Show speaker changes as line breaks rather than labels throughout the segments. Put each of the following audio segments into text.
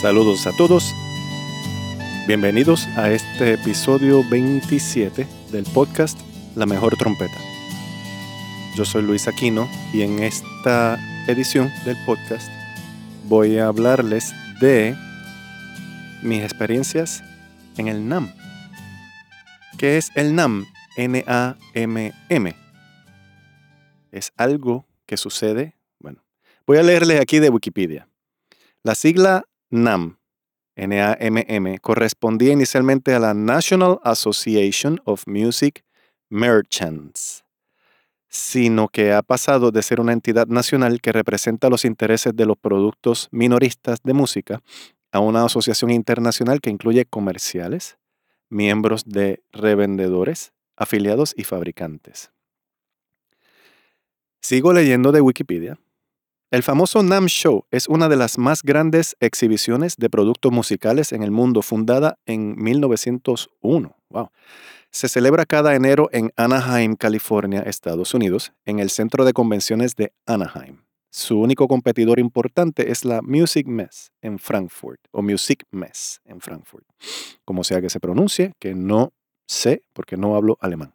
Saludos a todos. Bienvenidos a este episodio 27 del podcast La Mejor Trompeta. Yo soy Luis Aquino y en esta edición del podcast voy a hablarles de mis experiencias en el NAM. ¿Qué es el NAM? N-A-M-M. Es algo que sucede, bueno, voy a leerles aquí de Wikipedia. La sigla NAM, N-A-M-M, correspondía inicialmente a la National Association of Music Merchants, sino que ha pasado de ser una entidad nacional que representa los intereses de los productos minoristas de música a una asociación internacional que incluye comerciales, miembros de revendedores, afiliados y fabricantes. Sigo leyendo de Wikipedia. El famoso NAM Show es una de las más grandes exhibiciones de productos musicales en el mundo, fundada en 1901. Wow. Se celebra cada enero en Anaheim, California, Estados Unidos, en el centro de convenciones de Anaheim. Su único competidor importante es la Music Mess en Frankfurt, o Music Mess en Frankfurt, como sea que se pronuncie, que no sé porque no hablo alemán.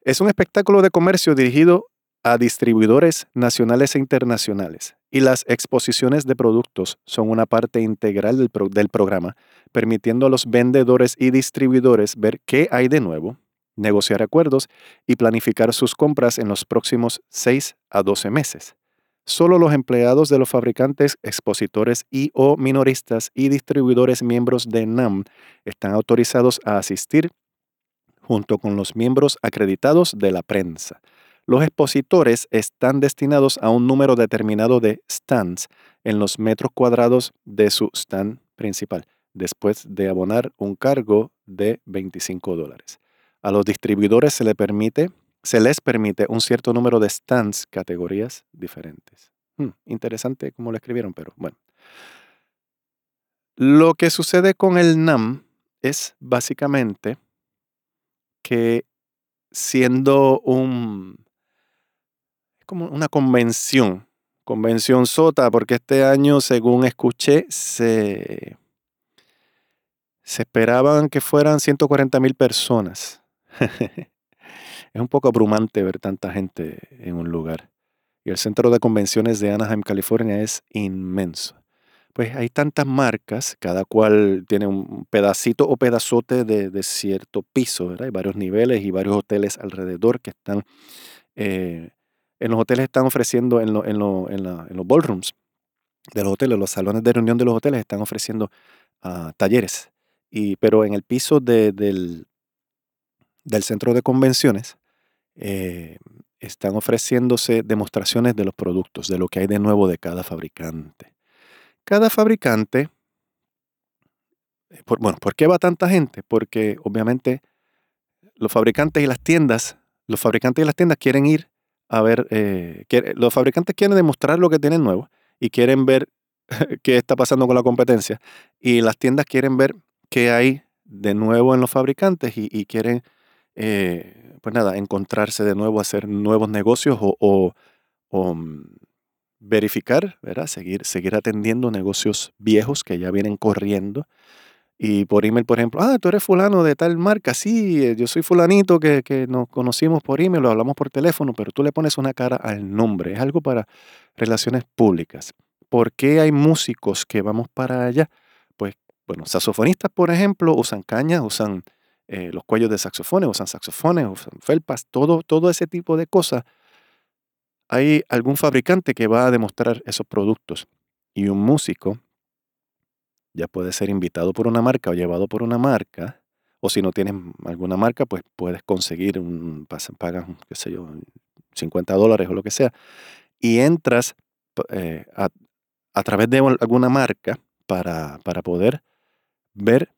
Es un espectáculo de comercio dirigido a distribuidores nacionales e internacionales y las exposiciones de productos son una parte integral del, programa, permitiendo a los vendedores y distribuidores ver qué hay de nuevo, negociar acuerdos y planificar sus compras en los próximos 6 a 12 meses. Solo los empleados de los fabricantes, expositores y o minoristas y distribuidores miembros de NAM están autorizados a asistir junto con los miembros acreditados de la prensa. Los expositores están destinados a un número determinado de stands en los metros cuadrados de su stand principal, después de abonar un cargo de 25 dólares. A los distribuidores se, permite, se les permite un cierto número de stands, categorías diferentes. Hmm, interesante cómo lo escribieron, pero bueno. Lo que sucede con el NAM es básicamente que siendo un como una convención, convención sota, porque este año, según escuché, se, se esperaban que fueran 140 mil personas. es un poco abrumante ver tanta gente en un lugar. Y el centro de convenciones de Anaheim, California, es inmenso. Pues hay tantas marcas, cada cual tiene un pedacito o pedazote de, cierto piso, ¿verdad? Hay varios niveles y varios hoteles alrededor que están eh, en los hoteles están ofreciendo, en, los ballrooms de los hoteles, los salones de reunión de los hoteles están ofreciendo ah, talleres. Y, pero en el piso del, del, centro de convenciones eh, están ofreciéndose demostraciones de los productos, de lo que hay de nuevo de cada fabricante. Cada fabricante, bueno, ¿por qué va tanta gente? Porque obviamente los fabricantes y las tiendas, los fabricantes y las tiendas quieren ir a ver, eh, los fabricantes quieren demostrar lo que tienen nuevo y quieren ver qué está pasando con la competencia y las tiendas quieren ver qué hay de nuevo en los fabricantes y, quieren, eh, pues nada, encontrarse de nuevo, hacer nuevos negocios o, mm, verificar, ¿verdad? Seguir, seguir atendiendo negocios viejos que ya vienen corriendo y por email, por ejemplo, ah, tú eres fulano de tal marca, sí, eh, yo soy fulanito que, que nos conocimos por email, lo hablamos por teléfono, pero tú le pones una cara al nombre, es algo para relaciones públicas. ¿Por qué hay músicos que vamos para allá? Pues, bueno, saxofonistas, por ejemplo, usan cañas, usan eh, los cuellos de saxofones, usan saxofones, usan felpas, todo, todo ese tipo de cosas. Hay algún fabricante que va a demostrar esos productos y un músico ya puedes ser invitado por una marca o llevado por una marca. O si no tienes alguna marca, pues puedes conseguir un, pagas, qué sé yo, 50 dólares o lo que sea. Y entras eh, a, través de alguna marca, para, para poder ver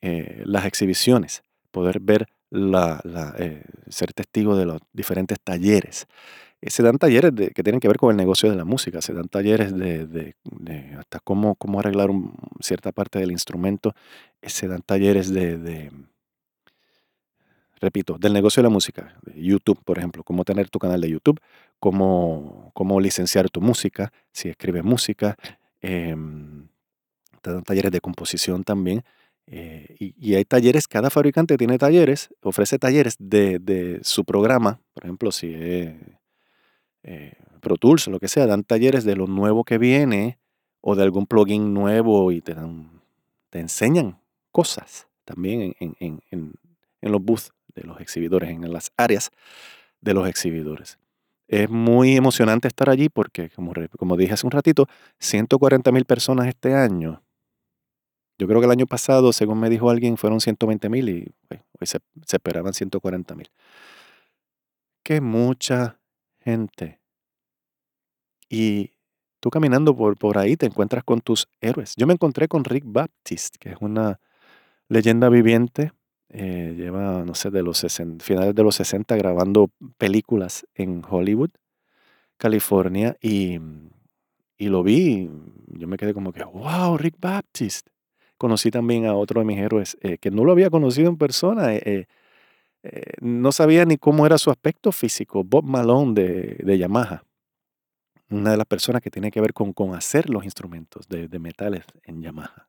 eh, las exhibiciones, poder ver la, eh, ser testigo de los diferentes talleres. Eh, se dan talleres que tienen que ver con el negocio de la música, se dan talleres de, hasta cómo, cómo arreglar cierta parte del instrumento, se dan talleres de, repito, del negocio de la música, YouTube, por ejemplo, cómo tener tu canal de YouTube, cómo, cómo licenciar tu música, si escribes música, em, te dan talleres de composición también. Eh, y, hay talleres, cada fabricante tiene talleres, ofrece talleres de, su programa, por ejemplo, si es eh, Pro Tools lo que sea, dan talleres de lo nuevo que viene o de algún plugin nuevo y te, dan, te enseñan cosas también en, los booths de los exhibidores, en las áreas de los exhibidores. Es muy emocionante estar allí porque, como, dije hace un ratito, 140 mil personas este año yo creo que el año pasado, según me dijo alguien, fueron 120 mil y hoy se, esperaban 140 mil. Que mucha gente. Y tú caminando por, por ahí te encuentras con tus héroes. Yo me encontré con Rick Baptist, que es una leyenda viviente. Eh, lleva, no sé, de los finales de los 60 grabando películas en Hollywood, California, y, y lo vi. Yo me quedé como que, wow, Rick Baptist conocí también a otro de mis héroes eh, que no lo había conocido en persona. Eh, eh, no sabía ni cómo era su aspecto físico. Bob Malone de, Yamaha. Una de las personas que tiene que ver con, con hacer los instrumentos de, metales en Yamaha.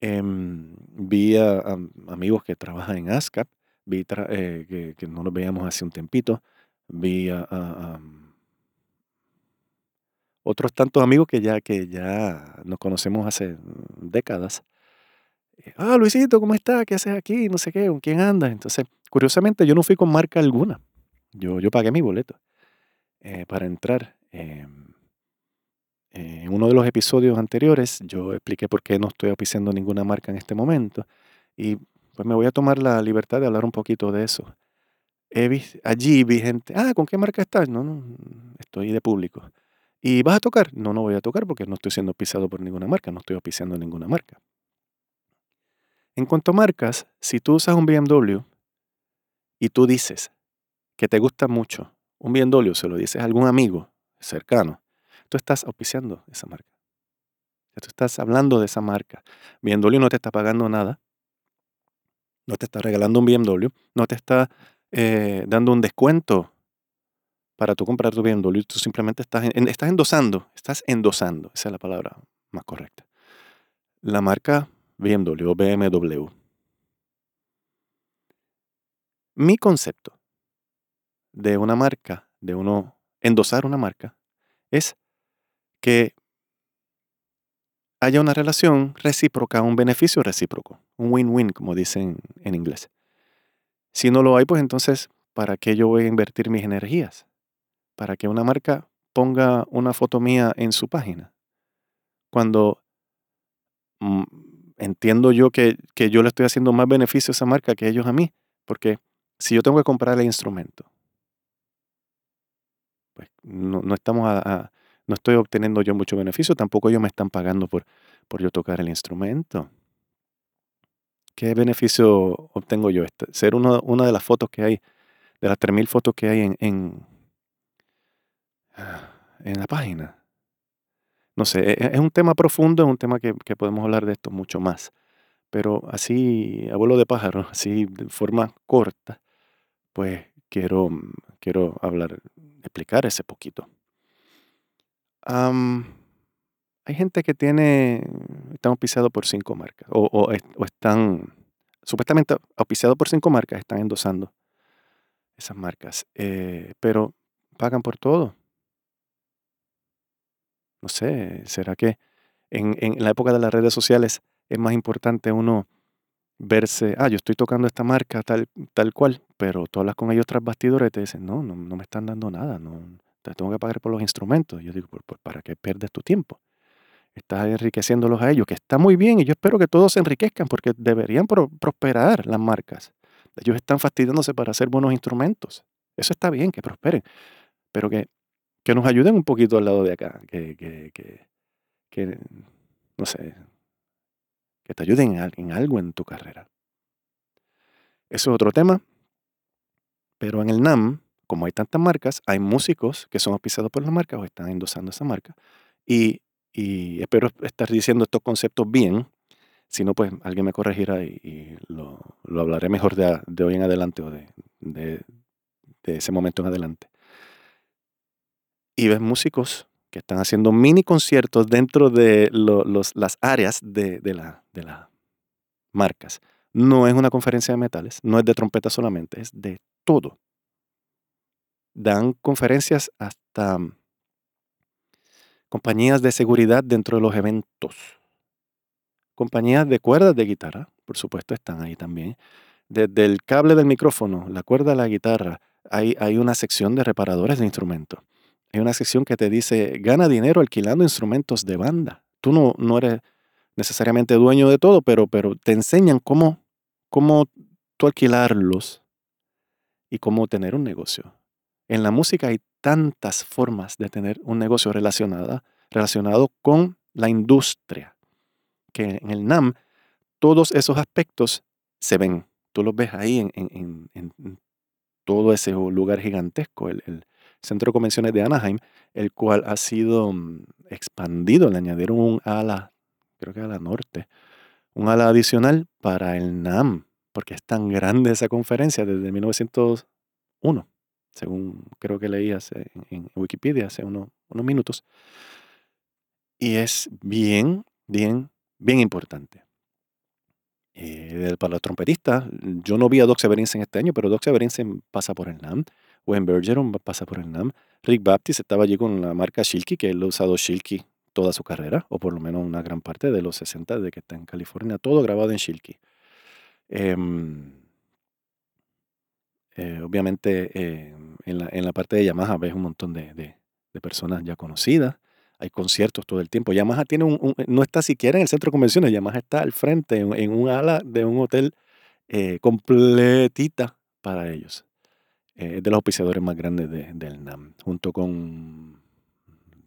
Em, vi a, amigos que trabajan en ASCAP. Vi que, no los veíamos hace un tempito. Vi a otros tantos amigos que ya, que ya nos conocemos hace décadas. Eh, ah, Luisito, ¿cómo estás? ¿Qué haces aquí? No sé qué, ¿con quién andas? Entonces, curiosamente, yo no fui con marca alguna. Yo, yo pagué mi boleto eh, para entrar. Em, en uno de los episodios anteriores, yo expliqué por qué no estoy auspiciando ninguna marca en este momento. Y pues me voy a tomar la libertad de hablar un poquito de eso. allí vi gente, ah, ¿con qué marca estás? No, no, estoy de público. ¿Y vas a tocar? No, no voy a tocar porque no estoy siendo pisado por ninguna marca, no estoy auspiciando ninguna marca. En cuanto a marcas, si tú usas un BMW y tú dices que te gusta mucho un BMW, se lo dices a algún amigo cercano, tú estás auspiciando esa marca. Tú estás hablando de esa marca. BMW no te está pagando nada, no te está regalando un BMW, no te está eh, dando un descuento para tú comprar tu BMW, tú simplemente estás, estás endosando, estás endosando, esa es la palabra más correcta. La marca BMW o BMW. Mi concepto de una marca, de uno endosar una marca, es que haya una relación recíproca, un beneficio recíproco, un win-win, como dicen en inglés. Si no lo hay, pues entonces, ¿para qué yo voy a invertir mis energías? para que una marca ponga una foto mía en su página. Cuando mm, entiendo yo que, yo le estoy haciendo más beneficio a esa marca que ellos a mí, porque si yo tengo que comprar el instrumento, pues no, estamos no estoy obteniendo yo mucho beneficio, tampoco ellos me están pagando por, por yo tocar el instrumento. ¿Qué beneficio obtengo yo? Este, ser una de las fotos que hay, de las 3.000 fotos que hay en, en la página. No sé, e, e, es un tema profundo, es un tema que, podemos hablar de esto mucho más. Pero así, abuelo de pájaro, así de forma corta, pues quiero, quiero hablar, explicar ese poquito. hay gente que tiene, están auspiciados por cinco marcas, o, están, supuestamente auspiciados por cinco marcas, están endosando esas marcas, eh, pero pagan por todo no sé, ¿será que en, la época de las redes sociales es más importante uno verse, ah, yo estoy tocando esta marca tal, tal cual, pero tú hablas con ellos tras bastidores y te dicen, no, no, me están dando nada, no, te tengo que pagar por los instrumentos. yo digo, ¿para qué pierdes tu tiempo? Estás enriqueciéndolos a ellos, que está muy bien y yo espero que todos se enriquezcan porque deberían prosperar las marcas. Ellos están fastidiándose para hacer buenos instrumentos. Eso está bien, que prosperen, pero que que nos ayuden un poquito al lado de acá, que, que, que, no sé, que te ayuden en algo en tu carrera. Eso es otro tema. Pero en el NAM, como hay tantas marcas, hay músicos que son auspiciados por la marca o están endosando esa marca. Y, espero estar diciendo estos conceptos bien. Si no, pues alguien me corregirá y, lo, hablaré mejor de, hoy en adelante o de, de, ese momento en adelante. Y ves músicos que están haciendo mini conciertos dentro de las áreas de, la, de las marcas. No es una conferencia de metales, no es de trompeta solamente, es de todo. Dan conferencias hasta mm, compañías de seguridad dentro de los eventos. Compañías de cuerdas de guitarra, por supuesto, están ahí también. Desde el cable del micrófono, la cuerda de la guitarra, hay una sección de reparadores de instrumentos. Hay una sección que te dice, gana dinero alquilando instrumentos de banda. Tú no, no eres necesariamente dueño de todo, pero, pero te enseñan cómo, cómo tú alquilarlos y cómo tener un negocio. En la música hay tantas formas de tener un negocio relacionada, relacionado con la industria, que en el NAM todos esos aspectos se ven. Tú los ves ahí en, todo ese lugar gigantesco, el, Centro de Convenciones de Anaheim, el cual ha sido mm, expandido, le añadieron un ala, creo que a la norte, un ala adicional para el NAM, porque es tan grande esa conferencia desde 1901 según creo que leí en Wikipedia hace unos, minutos. Y es bien, bien, bien importante. Eh, para los trompetistas, yo no vi a Doc Severinsen este año, pero Doc Severinsen pasa por el NAM. Wayne Bergeron pasa por el NAM. Rick Baptist estaba allí con la marca Shilky, que él ha usado Shilky toda su carrera, o por lo menos una gran parte de los 60 de que está en California, todo grabado en Shilky. Em, eh, obviamente eh, en, la, en, la, parte de Yamaha ves un montón de, de, personas ya conocidas. Hay conciertos todo el tiempo. Yamaha tiene un, no está siquiera en el centro de convenciones. Yamaha está al frente, en, un ala de un hotel eh, completita para ellos. Es de los auspiciadores más grandes del NAM, junto con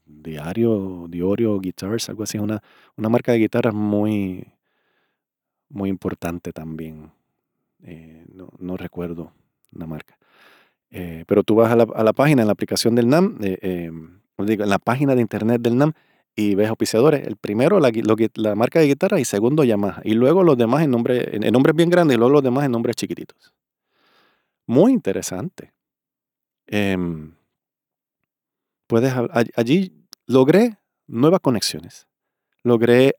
Diario, Diorio Guitars, algo así. Una, una marca de guitarras muy, muy importante también. no, no recuerdo una marca. Eh, pero tú vas a la, página, en la aplicación del NAM, eh, eh, en la página de internet del NAM y ves auspiciadores. El primero, la, la marca de guitarra y segundo, Yamaha. Y luego los demás en, nombre, en, nombres bien grandes y luego los demás en nombres chiquititos. Muy interesante. Em, puedes, allí logré nuevas conexiones. Logré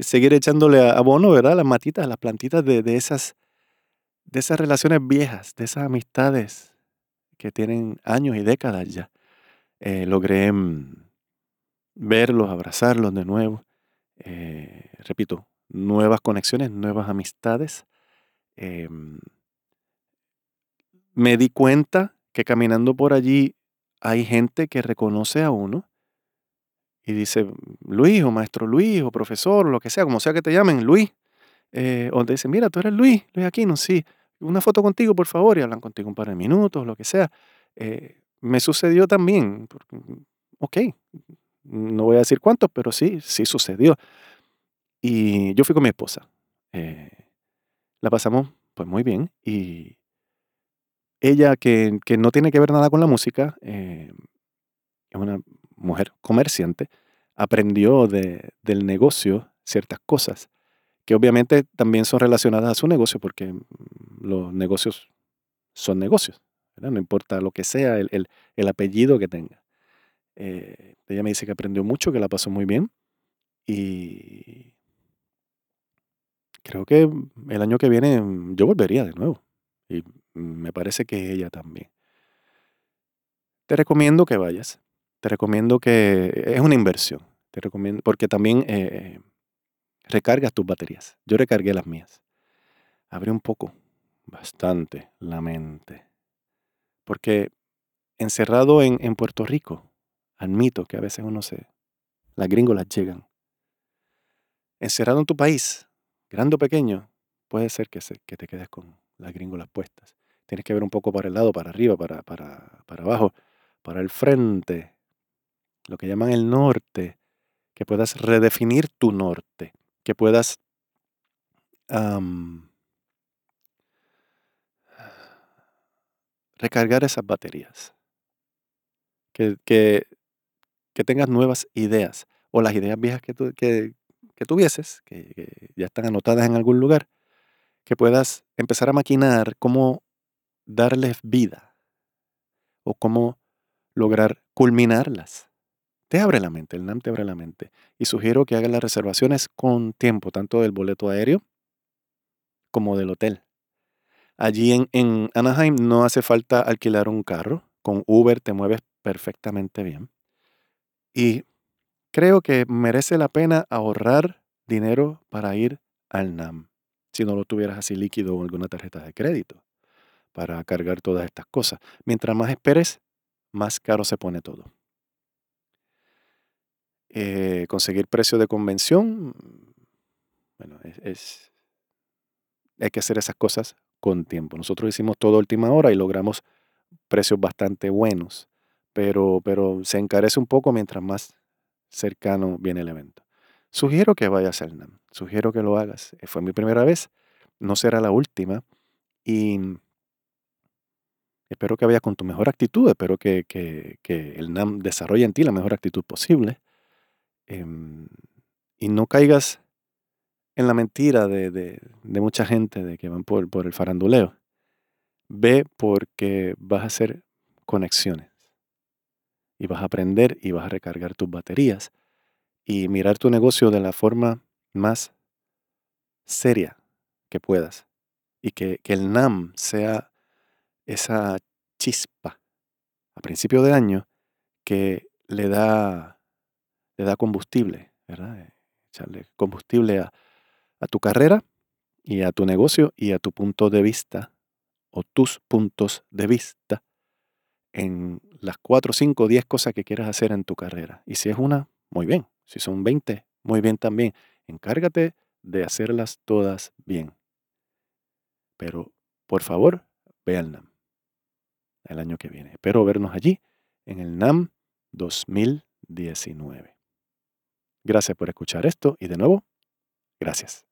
seguir echándole abono, ¿verdad? Las matitas, las plantitas de, de esas de esas relaciones viejas, de esas amistades que tienen años y décadas ya. Eh, logré mm, verlos, abrazarlos de nuevo. Eh, repito, nuevas conexiones, nuevas amistades. Me di cuenta que caminando por allí hay gente que reconoce a uno y dice, Luis o maestro Luis o profesor lo que sea, como sea que te llamen, Luis. Eh, o te dicen, mira, tú eres Luis, Luis Aquino, sí, una foto contigo, por favor, y hablan contigo un par de minutos, lo que sea. Eh, me sucedió también, ok, no voy a decir cuántos, pero sí, sí sucedió. Y yo fui con mi esposa. Eh, la pasamos pues muy bien y ella que, no tiene que ver nada con la música, es una mujer comerciante, aprendió de, del negocio ciertas cosas que obviamente también son relacionadas a su negocio, porque los negocios son negocios, no importa lo que sea, el, apellido que tenga. Eh, ella me dice que aprendió mucho, que la pasó muy bien y creo que el año que viene mm, yo volvería de nuevo me parece que ella también. Te recomiendo que vayas, te recomiendo que es una inversión, te recomiendo porque también eh, recargas tus baterías. Yo recargué las mías. Abre un poco, bastante, la mente. Porque encerrado en, Puerto Rico, admito que a veces uno se... Las gringolas llegan. Encerrado en tu país, grande o pequeño, puede ser que, se, que te quedes con las gringolas puestas. Tienes que ver un poco para el lado, para arriba, para, para, para abajo, para el frente, lo que llaman el norte, que puedas redefinir tu norte, que puedas recargar esas baterías, que, que, tengas nuevas ideas o las ideas viejas que, que, tuvieses, que ya están anotadas en algún lugar, que puedas empezar a maquinar cómo darles vida o cómo lograr culminarlas. Te abre la mente, el NAM te abre la mente. Y sugiero que hagas las reservaciones con tiempo, tanto del boleto aéreo como del hotel. Allí en, Anaheim no hace falta alquilar un carro. Con Uber te mueves perfectamente bien. Y creo que merece la pena ahorrar dinero para ir al NAM, si no lo tuvieras así líquido o alguna tarjeta de crédito para cargar todas estas cosas. Mientras más esperes, más caro se pone todo. Eh, conseguir precio de convención, bueno, es, hay que hacer esas cosas con tiempo. Nosotros hicimos todo a última hora y logramos precios bastante buenos, pero, pero se encarece un poco mientras más cercano viene el evento. Sugiero que vayas al NAM, sugiero que lo hagas. Fue mi primera vez, no será la última y Espero que vayas con tu mejor actitud, espero que, el NAM desarrolle en ti la mejor actitud posible. Em, y no caigas en la mentira de, mucha gente de que van por, por el faranduleo. Ve porque vas a hacer conexiones. Y vas a aprender y vas a recargar tus baterías. Y mirar tu negocio de la forma más seria que puedas. Y que, que el NAM sea esa chispa a principio de año que le da, le da combustible, ¿verdad? Eh, echarle combustible a, tu carrera y a tu negocio y a tu punto de vista o tus puntos de vista en las 4, 5, 10 cosas que quieras hacer en tu carrera. Y si es una, muy bien. Si son 20, muy bien también. Encárgate de hacerlas todas bien. Pero, por favor, NAM el año que viene. Espero vernos allí en el NAM 2019. Gracias por escuchar esto y de nuevo, gracias.